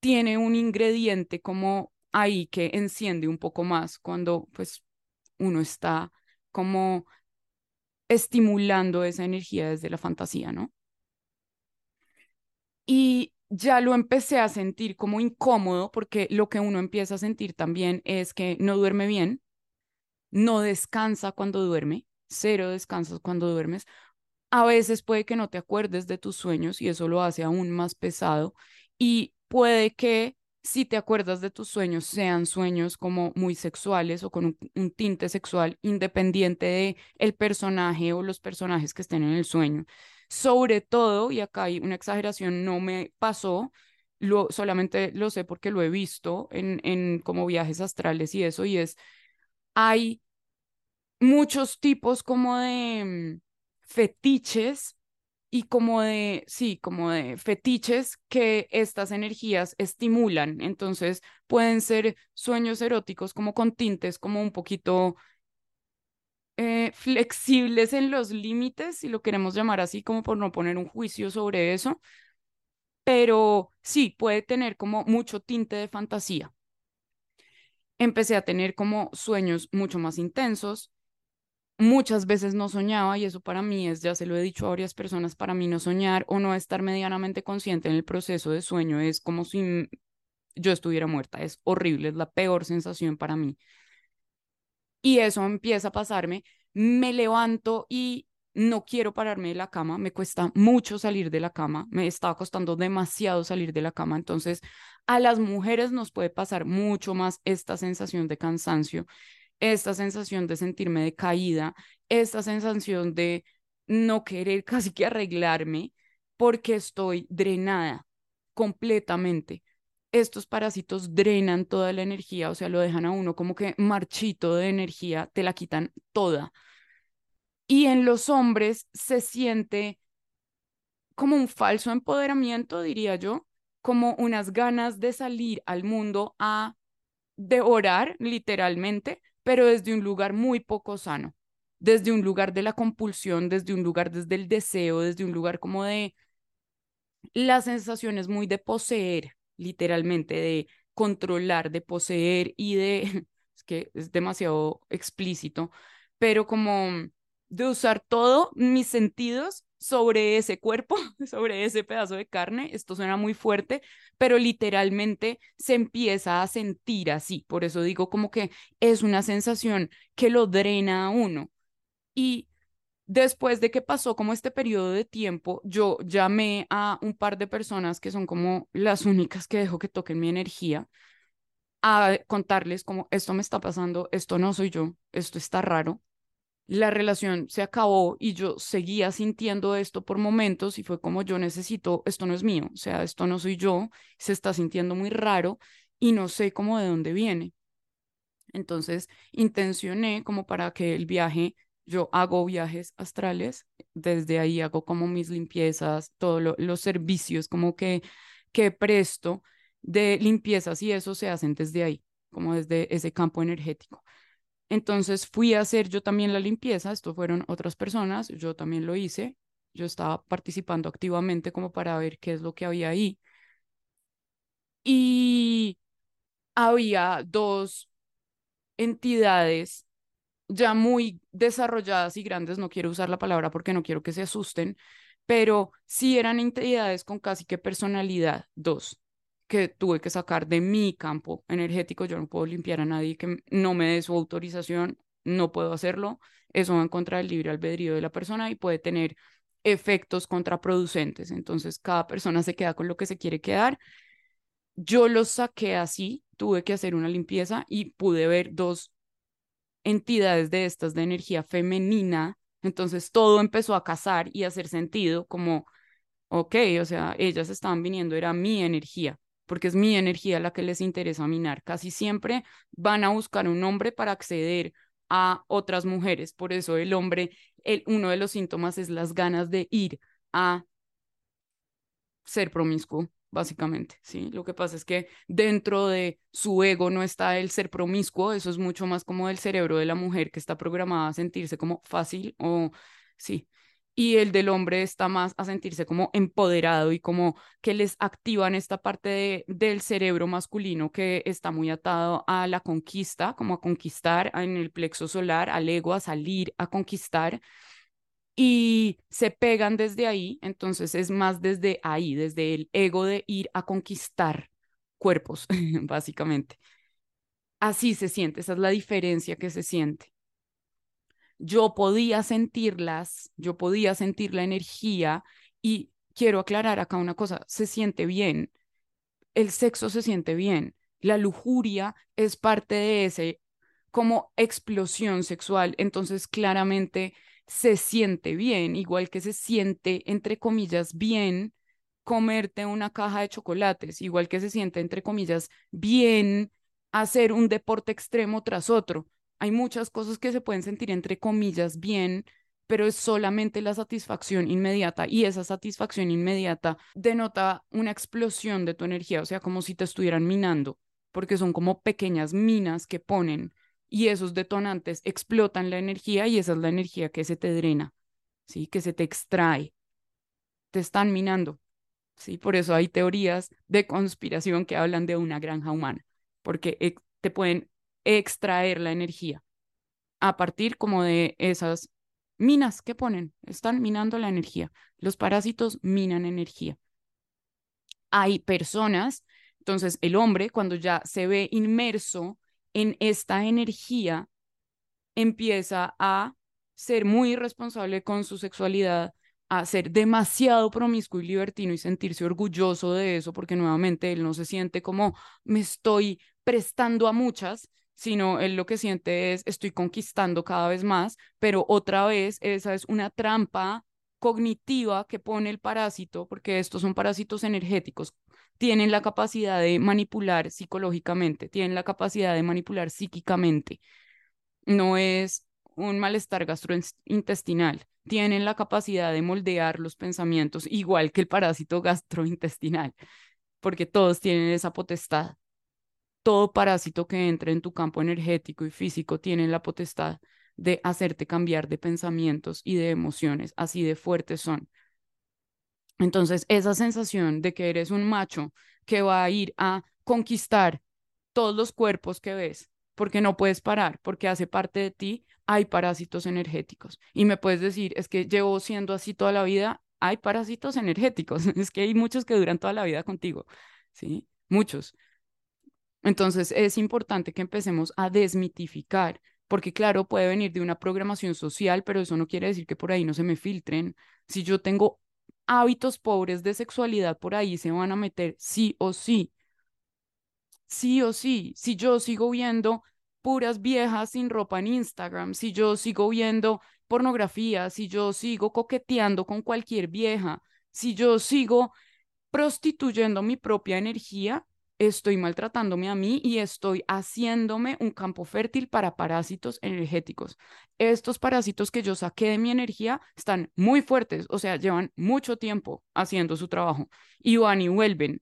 tiene un ingrediente como ahí que enciende un poco más cuando pues uno está como estimulando esa energía desde la fantasía, ¿no? Y ya lo empecé a sentir como incómodo porque lo que uno empieza a sentir también es que no duerme bien, no descansa cuando duerme, cero descansos cuando duermes. A veces puede que no te acuerdes de tus sueños y eso lo hace aún más pesado. Y puede que si te acuerdas de tus sueños sean sueños como muy sexuales o con un, tinte sexual independiente de el personaje o los personajes que estén en el sueño. Sobre todo, y acá hay una exageración, no me pasó, lo, solamente lo sé porque lo he visto en, en como viajes astrales y eso, y es, hay muchos tipos como de mm, fetiches y como de, sí, como de fetiches que estas energías estimulan. Entonces pueden ser sueños eróticos como con tintes como un poquito eh, flexibles en los límites, si lo queremos llamar así, como por no poner un juicio sobre eso. Pero sí, puede tener como mucho tinte de fantasía. Empecé a tener como sueños mucho más intensos, muchas veces no soñaba y eso para mí es, ya se lo he dicho a varias personas, para mí no soñar o no estar medianamente consciente en el proceso de sueño es como si yo estuviera muerta, es horrible, es la peor sensación para mí. Y eso empieza a pasarme, me levanto y no quiero pararme de la cama, me cuesta mucho salir de la cama, me está costando demasiado salir de la cama, entonces a las mujeres nos puede pasar mucho más esta sensación de cansancio esta sensación de sentirme decaída, esta sensación de no querer casi que arreglarme porque estoy drenada completamente. Estos parásitos drenan toda la energía, o sea, lo dejan a uno como que marchito de energía, te la quitan toda. Y en los hombres se siente como un falso empoderamiento, diría yo, como unas ganas de salir al mundo a devorar literalmente, pero desde un lugar muy poco sano, desde un lugar de la compulsión, desde un lugar desde el deseo, desde un lugar como de las sensaciones muy de poseer, literalmente, de controlar, de poseer y de, es que es demasiado explícito, pero como de usar todos mis sentidos sobre ese cuerpo, sobre ese pedazo de carne. Esto suena muy fuerte, pero literalmente se empieza a sentir así. Por eso digo como que es una sensación que lo drena a uno. Y después de que pasó como este periodo de tiempo, yo llamé a un par de personas que son como las únicas que dejo que toquen mi energía a contarles como esto me está pasando, esto no soy yo, esto está raro, la relación se acabó y yo seguía sintiendo esto por momentos y fue como yo necesito, esto no es mío, o sea, esto no soy yo, se está sintiendo muy raro y no sé cómo de dónde viene. Entonces, intencioné como para que el viaje, yo hago viajes astrales, desde ahí hago como mis limpiezas, todos los servicios como que, que presto de limpiezas y eso se hacen desde ahí, como desde ese campo energético. Entonces fui a hacer yo también la limpieza, esto fueron otras personas, yo también lo hice, yo estaba participando activamente como para ver qué es lo que había ahí. Y había dos entidades ya muy desarrolladas y grandes, no quiero usar la palabra porque no quiero que se asusten, pero sí eran entidades con casi que personalidad, dos que tuve que sacar de mi campo energético. Yo no puedo limpiar a nadie que no me dé su autorización, no puedo hacerlo. Eso va en contra del libre albedrío de la persona y puede tener efectos contraproducentes. Entonces, cada persona se queda con lo que se quiere quedar. Yo los saqué así, tuve que hacer una limpieza y pude ver dos entidades de estas de energía femenina. Entonces, todo empezó a casar y a hacer sentido como, ok, o sea, ellas estaban viniendo, era mi energía porque es mi energía la que les interesa minar. Casi siempre van a buscar un hombre para acceder a otras mujeres. Por eso el hombre, el, uno de los síntomas es las ganas de ir a ser promiscuo, básicamente, ¿sí? Lo que pasa es que dentro de su ego no está el ser promiscuo, eso es mucho más como el cerebro de la mujer que está programada a sentirse como fácil o, sí, y el del hombre está más a sentirse como empoderado y como que les activan esta parte de, del cerebro masculino que está muy atado a la conquista, como a conquistar en el plexo solar, al ego, a salir, a conquistar. Y se pegan desde ahí, entonces es más desde ahí, desde el ego de ir a conquistar cuerpos, básicamente. Así se siente, esa es la diferencia que se siente yo podía sentirlas, yo podía sentir la energía y quiero aclarar acá una cosa, se siente bien, el sexo se siente bien, la lujuria es parte de ese como explosión sexual, entonces claramente se siente bien, igual que se siente, entre comillas, bien comerte una caja de chocolates, igual que se siente, entre comillas, bien hacer un deporte extremo tras otro hay muchas cosas que se pueden sentir entre comillas bien, pero es solamente la satisfacción inmediata y esa satisfacción inmediata denota una explosión de tu energía, o sea, como si te estuvieran minando, porque son como pequeñas minas que ponen y esos detonantes explotan la energía y esa es la energía que se te drena, ¿sí? Que se te extrae. Te están minando, ¿sí? Por eso hay teorías de conspiración que hablan de una granja humana, porque te pueden extraer la energía a partir como de esas minas que ponen, están minando la energía. Los parásitos minan energía. Hay personas, entonces el hombre cuando ya se ve inmerso en esta energía, empieza a ser muy irresponsable con su sexualidad, a ser demasiado promiscuo y libertino y sentirse orgulloso de eso, porque nuevamente él no se siente como me estoy prestando a muchas, sino él lo que siente es estoy conquistando cada vez más, pero otra vez esa es una trampa cognitiva que pone el parásito, porque estos son parásitos energéticos, tienen la capacidad de manipular psicológicamente, tienen la capacidad de manipular psíquicamente. No es un malestar gastrointestinal, tienen la capacidad de moldear los pensamientos, igual que el parásito gastrointestinal. porque todos tienen esa potestad. Todo parásito que entre en tu campo energético y físico tiene la potestad de hacerte cambiar de pensamientos y de emociones, así de fuertes son. Entonces, esa sensación de que eres un macho que va a ir a conquistar todos los cuerpos que ves, porque no puedes parar, porque hace parte de ti, hay parásitos energéticos. Y me puedes decir, es que llevo siendo así toda la vida, hay parásitos energéticos, es que hay muchos que duran toda la vida contigo, ¿sí? Muchos. Entonces es importante que empecemos a desmitificar, porque claro, puede venir de una programación social, pero eso no quiere decir que por ahí no se me filtren. Si yo tengo hábitos pobres de sexualidad por ahí, se van a meter sí o sí. Sí o sí. Si yo sigo viendo puras viejas sin ropa en Instagram, si yo sigo viendo pornografía, si yo sigo coqueteando con cualquier vieja, si yo sigo prostituyendo mi propia energía, estoy maltratándome a mí y estoy haciéndome un campo fértil para parásitos energéticos. Estos parásitos que yo saqué de mi energía están muy fuertes, o sea, llevan mucho tiempo haciendo su trabajo y van y vuelven,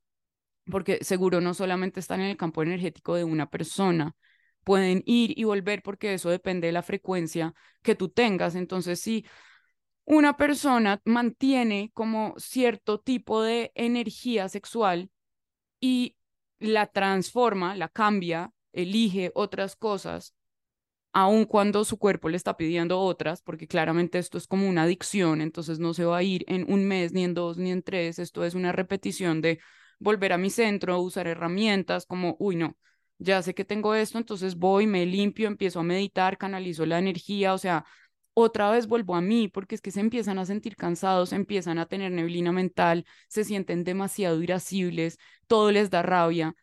porque seguro no solamente están en el campo energético de una persona, pueden ir y volver porque eso depende de la frecuencia que tú tengas. Entonces, si una persona mantiene como cierto tipo de energía sexual y la transforma, la cambia, elige otras cosas, aun cuando su cuerpo le está pidiendo otras, porque claramente esto es como una adicción, entonces no se va a ir en un mes, ni en dos, ni en tres, esto es una repetición de volver a mi centro, usar herramientas como, uy, no, ya sé que tengo esto, entonces voy, me limpio, empiezo a meditar, canalizo la energía, o sea, otra vez vuelvo a mí, porque es que se empiezan a sentir cansados, empiezan a tener neblina mental, se sienten demasiado irascibles, todo les da rabia,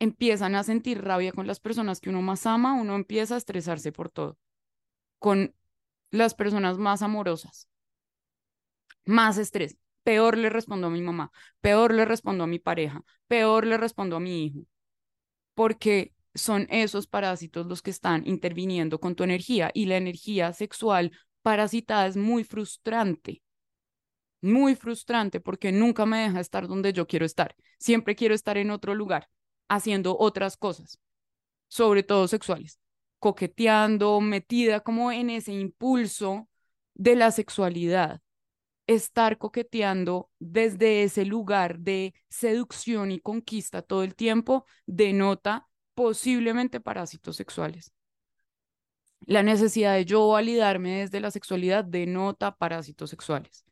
empiezan a sentir rabia con las personas que uno más ama, uno empieza a estresarse por todo, con las personas más amorosas, más estrés. Peor le respondo a mi mamá, peor le respondo a mi pareja, peor le respondo a mi hijo porque son esos parásitos los que están interviniendo con tu energía y la energía sexual parasitada es muy frustrante, muy frustrante porque nunca me deja estar donde yo quiero estar. Siempre quiero estar en otro lugar, haciendo otras cosas, sobre todo sexuales, coqueteando, metida como en ese impulso de la sexualidad. Estar coqueteando desde ese lugar de seducción y conquista todo el tiempo denota posiblemente parásitos sexuales. La necesidad de yo validarme desde la sexualidad denota parásitos sexuales.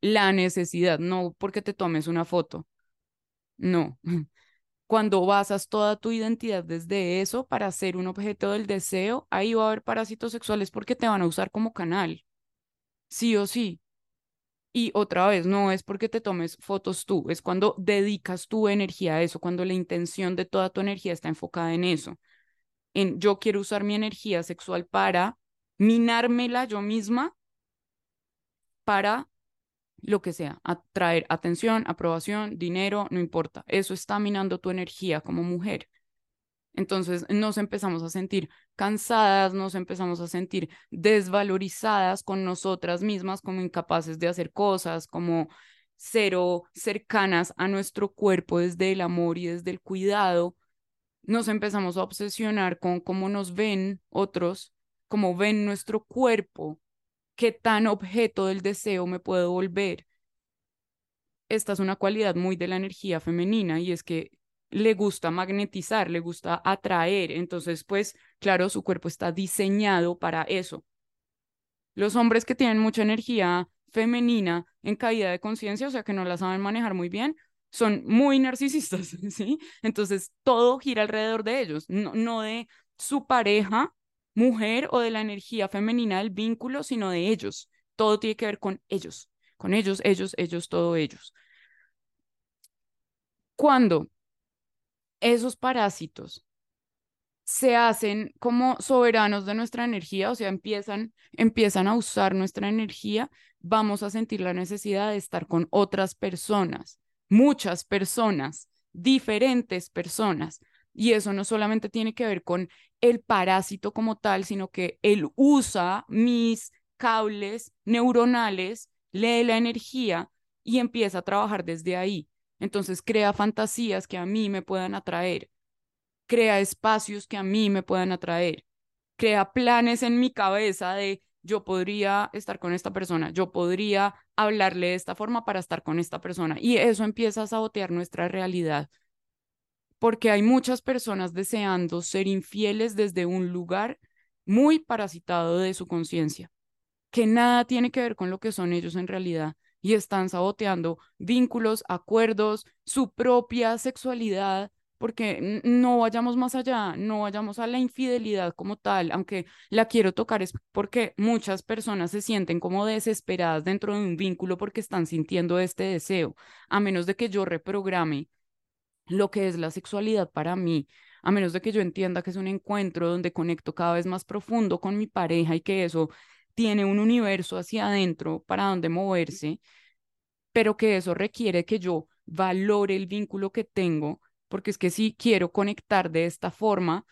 La necesidad, no porque te tomes una foto. No. Cuando basas toda tu identidad desde eso para ser un objeto del deseo, ahí va a haber parásitos sexuales porque te van a usar como canal. Sí o sí. Y otra vez, no es porque te tomes fotos tú, es cuando dedicas tu energía a eso, cuando la intención de toda tu energía está enfocada en eso. En yo quiero usar mi energía sexual para minármela yo misma para lo que sea, atraer atención, aprobación, dinero, no importa. Eso está minando tu energía como mujer. Entonces nos empezamos a sentir cansadas, nos empezamos a sentir desvalorizadas con nosotras mismas, como incapaces de hacer cosas, como cero cercanas a nuestro cuerpo desde el amor y desde el cuidado. Nos empezamos a obsesionar con cómo nos ven otros, cómo ven nuestro cuerpo, qué tan objeto del deseo me puedo volver. Esta es una cualidad muy de la energía femenina y es que le gusta magnetizar, le gusta atraer. Entonces, pues, claro, su cuerpo está diseñado para eso. Los hombres que tienen mucha energía femenina en caída de conciencia, o sea, que no la saben manejar muy bien, son muy narcisistas, ¿sí? Entonces, todo gira alrededor de ellos, no, no de su pareja, mujer o de la energía femenina del vínculo, sino de ellos. Todo tiene que ver con ellos, con ellos, ellos, ellos, todo ellos. Cuando esos parásitos se hacen como soberanos de nuestra energía, o sea, empiezan, empiezan a usar nuestra energía, vamos a sentir la necesidad de estar con otras personas, muchas personas, diferentes personas. Y eso no solamente tiene que ver con el parásito como tal, sino que él usa mis cables neuronales, lee la energía y empieza a trabajar desde ahí. Entonces crea fantasías que a mí me puedan atraer, crea espacios que a mí me puedan atraer, crea planes en mi cabeza de yo podría estar con esta persona, yo podría hablarle de esta forma para estar con esta persona. Y eso empieza a sabotear nuestra realidad, porque hay muchas personas deseando ser infieles desde un lugar muy parasitado de su conciencia, que nada tiene que ver con lo que son ellos en realidad y están saboteando vínculos, acuerdos, su propia sexualidad, porque no vayamos más allá, no vayamos a la infidelidad como tal, aunque la quiero tocar es porque muchas personas se sienten como desesperadas dentro de un vínculo porque están sintiendo este deseo, a menos de que yo reprograme lo que es la sexualidad para mí, a menos de que yo entienda que es un encuentro donde conecto cada vez más profundo con mi pareja y que eso tiene un universo hacia adentro para donde moverse, pero que eso requiere que yo valore el vínculo que tengo, porque es que si quiero conectar de esta forma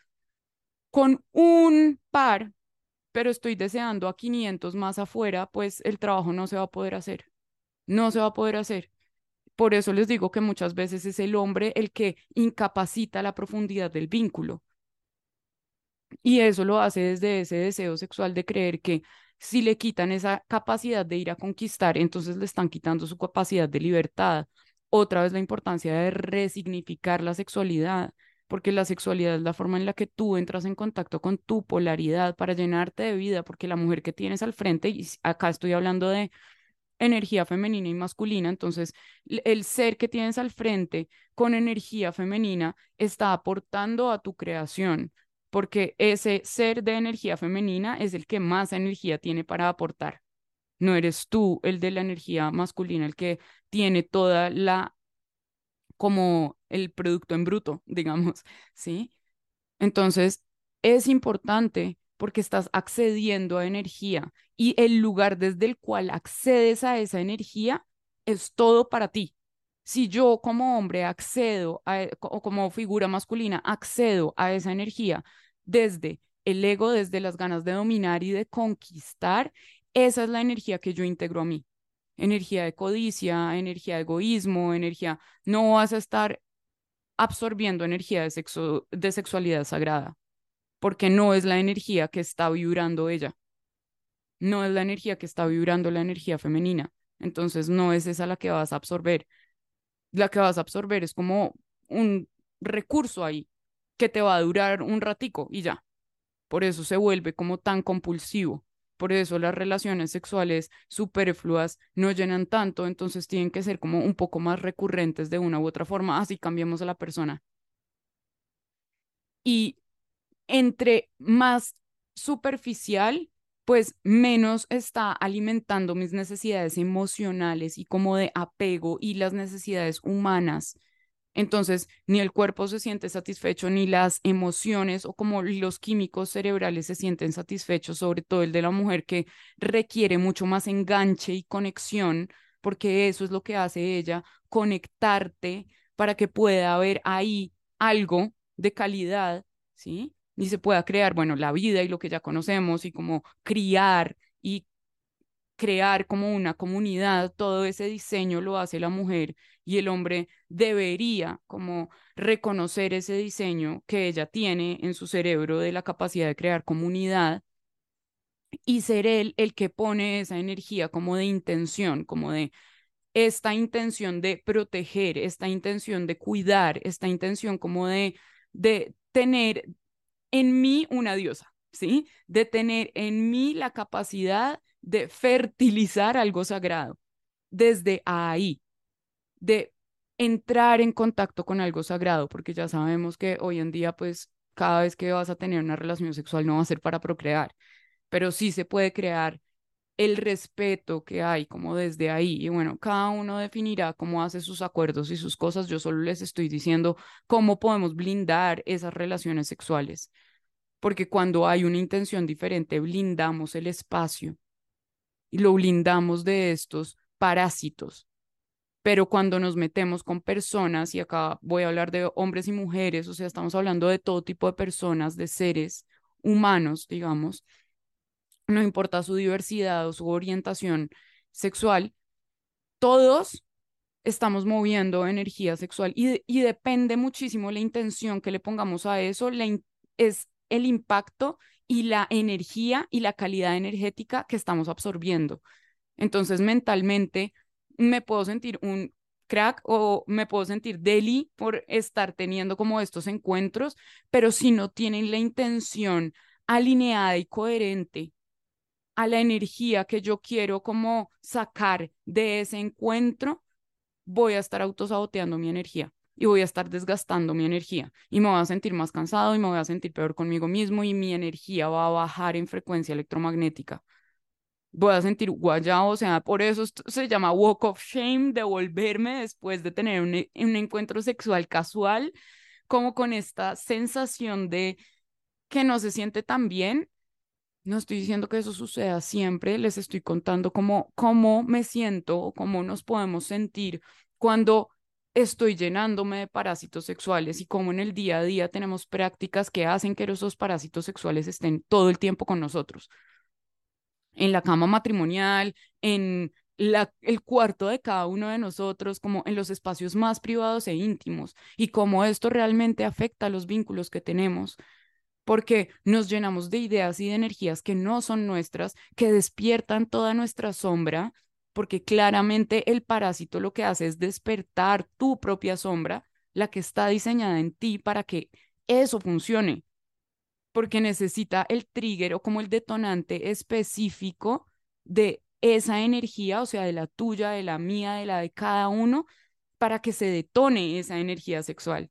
con un par, pero estoy deseando a 500 más afuera, pues el trabajo no se va a poder hacer. No se va a poder hacer. Por eso les digo que muchas veces es el hombre el que incapacita la profundidad del vínculo. Y eso lo hace desde ese deseo sexual de creer que si le quitan esa capacidad de ir a conquistar, entonces le están quitando su capacidad de libertad. Otra vez la importancia de resignificar la sexualidad, porque la sexualidad es la forma en la que tú entras en contacto con tu polaridad para llenarte de vida, porque la mujer que tienes al frente, y acá estoy hablando de energía femenina y masculina, entonces el ser que tienes al frente con energía femenina está aportando a tu creación, porque ese ser de energía femenina es el que más energía tiene para aportar. No eres tú el de la energía masculina, el que tiene toda la, como el producto en bruto, digamos, ¿sí? Entonces, es importante porque estás accediendo a energía y el lugar desde el cual accedes a esa energía es todo para ti. Si yo como hombre accedo a, e, o como figura masculina accedo a esa energía desde el ego, desde las ganas de dominar y de conquistar, esa es la energía que yo integro a mí. Energía de codicia, energía de egoísmo, energía. No vas a estar absorbiendo energía de, sexo, de sexualidad sagrada porque no es la energía que está vibrando ella. No es la energía que está vibrando la energía femenina. Entonces no es esa la que vas a absorber. La que vas a absorber es como un recurso ahí que te va a durar un ratico y ya. Por eso se vuelve como tan compulsivo. Por eso las relaciones sexuales superfluas no llenan tanto, entonces tienen que ser como un poco más recurrentes de una u otra forma, así cambiamos a la persona. Y entre más superficial, pues menos está alimentando mis necesidades emocionales y como de apego y las necesidades humanas. Entonces, ni el cuerpo se siente satisfecho, ni las emociones o como los químicos cerebrales se sienten satisfechos, sobre todo el de la mujer que requiere mucho más enganche y conexión, porque eso es lo que hace ella, conectarte para que pueda haber ahí algo de calidad, ¿sí? Y se pueda crear, bueno, la vida y lo que ya conocemos y como criar y crear como una comunidad, todo ese diseño lo hace la mujer y el hombre debería como reconocer ese diseño que ella tiene en su cerebro de la capacidad de crear comunidad y ser él el que pone esa energía como de intención, como de esta intención de proteger, esta intención de cuidar, esta intención como de, de tener en mí una diosa, ¿sí? De tener en mí la capacidad de fertilizar algo sagrado. Desde ahí, de entrar en contacto con algo sagrado, porque ya sabemos que hoy en día, pues, cada vez que vas a tener una relación sexual no va a ser para procrear, pero sí se puede crear el respeto que hay como desde ahí. Y bueno, cada uno definirá cómo hace sus acuerdos y sus cosas. Yo solo les estoy diciendo cómo podemos blindar esas relaciones sexuales. Porque cuando hay una intención diferente, blindamos el espacio y lo blindamos de estos parásitos. Pero cuando nos metemos con personas, y acá voy a hablar de hombres y mujeres, o sea, estamos hablando de todo tipo de personas, de seres humanos, digamos, no importa su diversidad o su orientación sexual, todos estamos moviendo energía sexual y, depende muchísimo la intención que le pongamos a eso, es el impacto y la energía y la calidad energética que estamos absorbiendo. Entonces, mentalmente me puedo sentir un crack o me puedo sentir deli por estar teniendo como estos encuentros, pero si no tienen la intención alineada y coherente a la energía que yo quiero como sacar de ese encuentro, voy a estar autosaboteando mi energía y voy a estar desgastando mi energía y me voy a sentir más cansado y me voy a sentir peor conmigo mismo y mi energía va a bajar en frecuencia electromagnética. Voy a sentir guayao, o sea, por eso se llama walk of shame, devolverme después de tener un, un encuentro sexual casual, como con esta sensación de que no se siente tan bien. No estoy diciendo que eso suceda siempre, les estoy contando cómo, cómo me siento o cómo nos podemos sentir cuando estoy llenándome de parásitos sexuales y cómo en el día a día tenemos prácticas que hacen que esos parásitos sexuales estén todo el tiempo con nosotros. En la cama matrimonial, en la, el cuarto de cada uno de nosotros, como en los espacios más privados e íntimos, y cómo esto realmente afecta a los vínculos que tenemos, porque nos llenamos de ideas y de energías que no son nuestras, que despiertan toda nuestra sombra porque claramente el parásito lo que hace es despertar tu propia sombra, la que está diseñada en ti para que eso funcione, porque necesita el trigger o como el detonante específico de esa energía, o sea, de la tuya, de la mía, de la de cada uno, para que se detone esa energía sexual.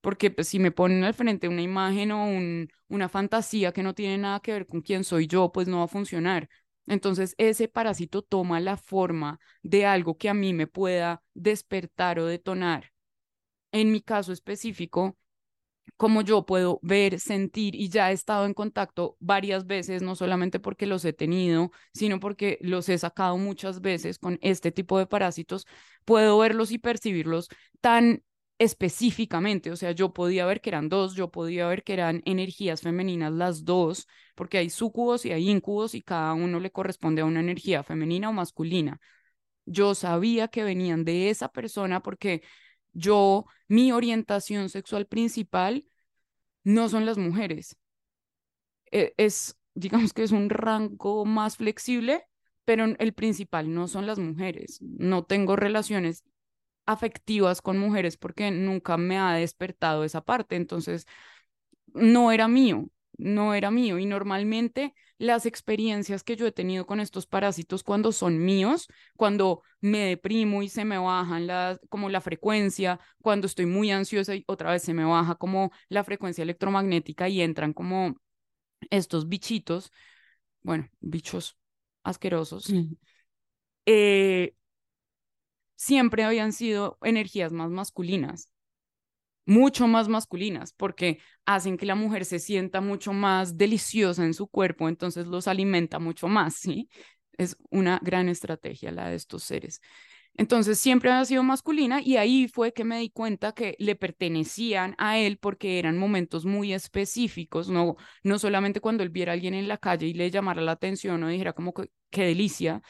Porque pues, si me ponen al frente una imagen o un, una fantasía que no tiene nada que ver con quién soy yo, pues no va a funcionar. Entonces, ese parásito toma la forma de algo que a mí me pueda despertar o detonar. En mi caso específico, como yo puedo ver, sentir y ya he estado en contacto varias veces, no solamente porque los he tenido, sino porque los he sacado muchas veces con este tipo de parásitos, puedo verlos y percibirlos tan específicamente, o sea, yo podía ver que eran dos, yo podía ver que eran energías femeninas las dos, porque hay sucubos y hay incubos y cada uno le corresponde a una energía femenina o masculina. Yo sabía que venían de esa persona porque yo, mi orientación sexual principal no son las mujeres. E, es, digamos que es un rango más flexible, pero el principal no son las mujeres. No tengo relaciones afectivas con mujeres porque nunca me ha despertado esa parte, entonces no era mío, no era mío. Y normalmente las experiencias que yo he tenido con estos parásitos cuando son míos, cuando me deprimo y se me bajan la, como la frecuencia, cuando estoy muy ansiosa y otra vez se me baja como la frecuencia electromagnética y entran como estos bichitos, bueno, bichos asquerosos, eh, siempre habían sido energías más masculinas, mucho más masculinas, porque hacen que la mujer se sienta mucho más deliciosa en su cuerpo, entonces los alimenta mucho más, ¿sí? Es una gran estrategia la de estos seres. Entonces siempre había sido masculina y ahí fue que me di cuenta que le pertenecían a él porque eran momentos muy específicos, no, no solamente cuando él viera a alguien en la calle y le llamara la atención o dijera como que qué delicia,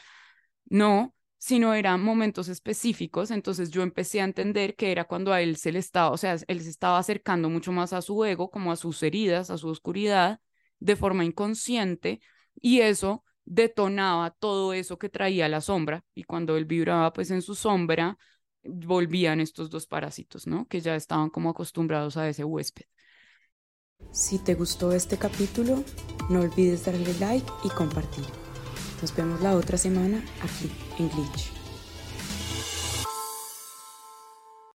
no, sino eran momentos específicos, entonces yo empecé a entender que era cuando a él se le estaba, o sea, él se estaba acercando mucho más a su ego, como a sus heridas, a su oscuridad, de forma inconsciente, y eso detonaba todo eso que traía la sombra, y cuando él vibraba pues en su sombra, volvían estos dos parásitos, ¿no? Que ya estaban como acostumbrados a ese huésped. Si te gustó este capítulo, no olvides darle like y compartir. Nos vemos la otra semana aquí en Glitch.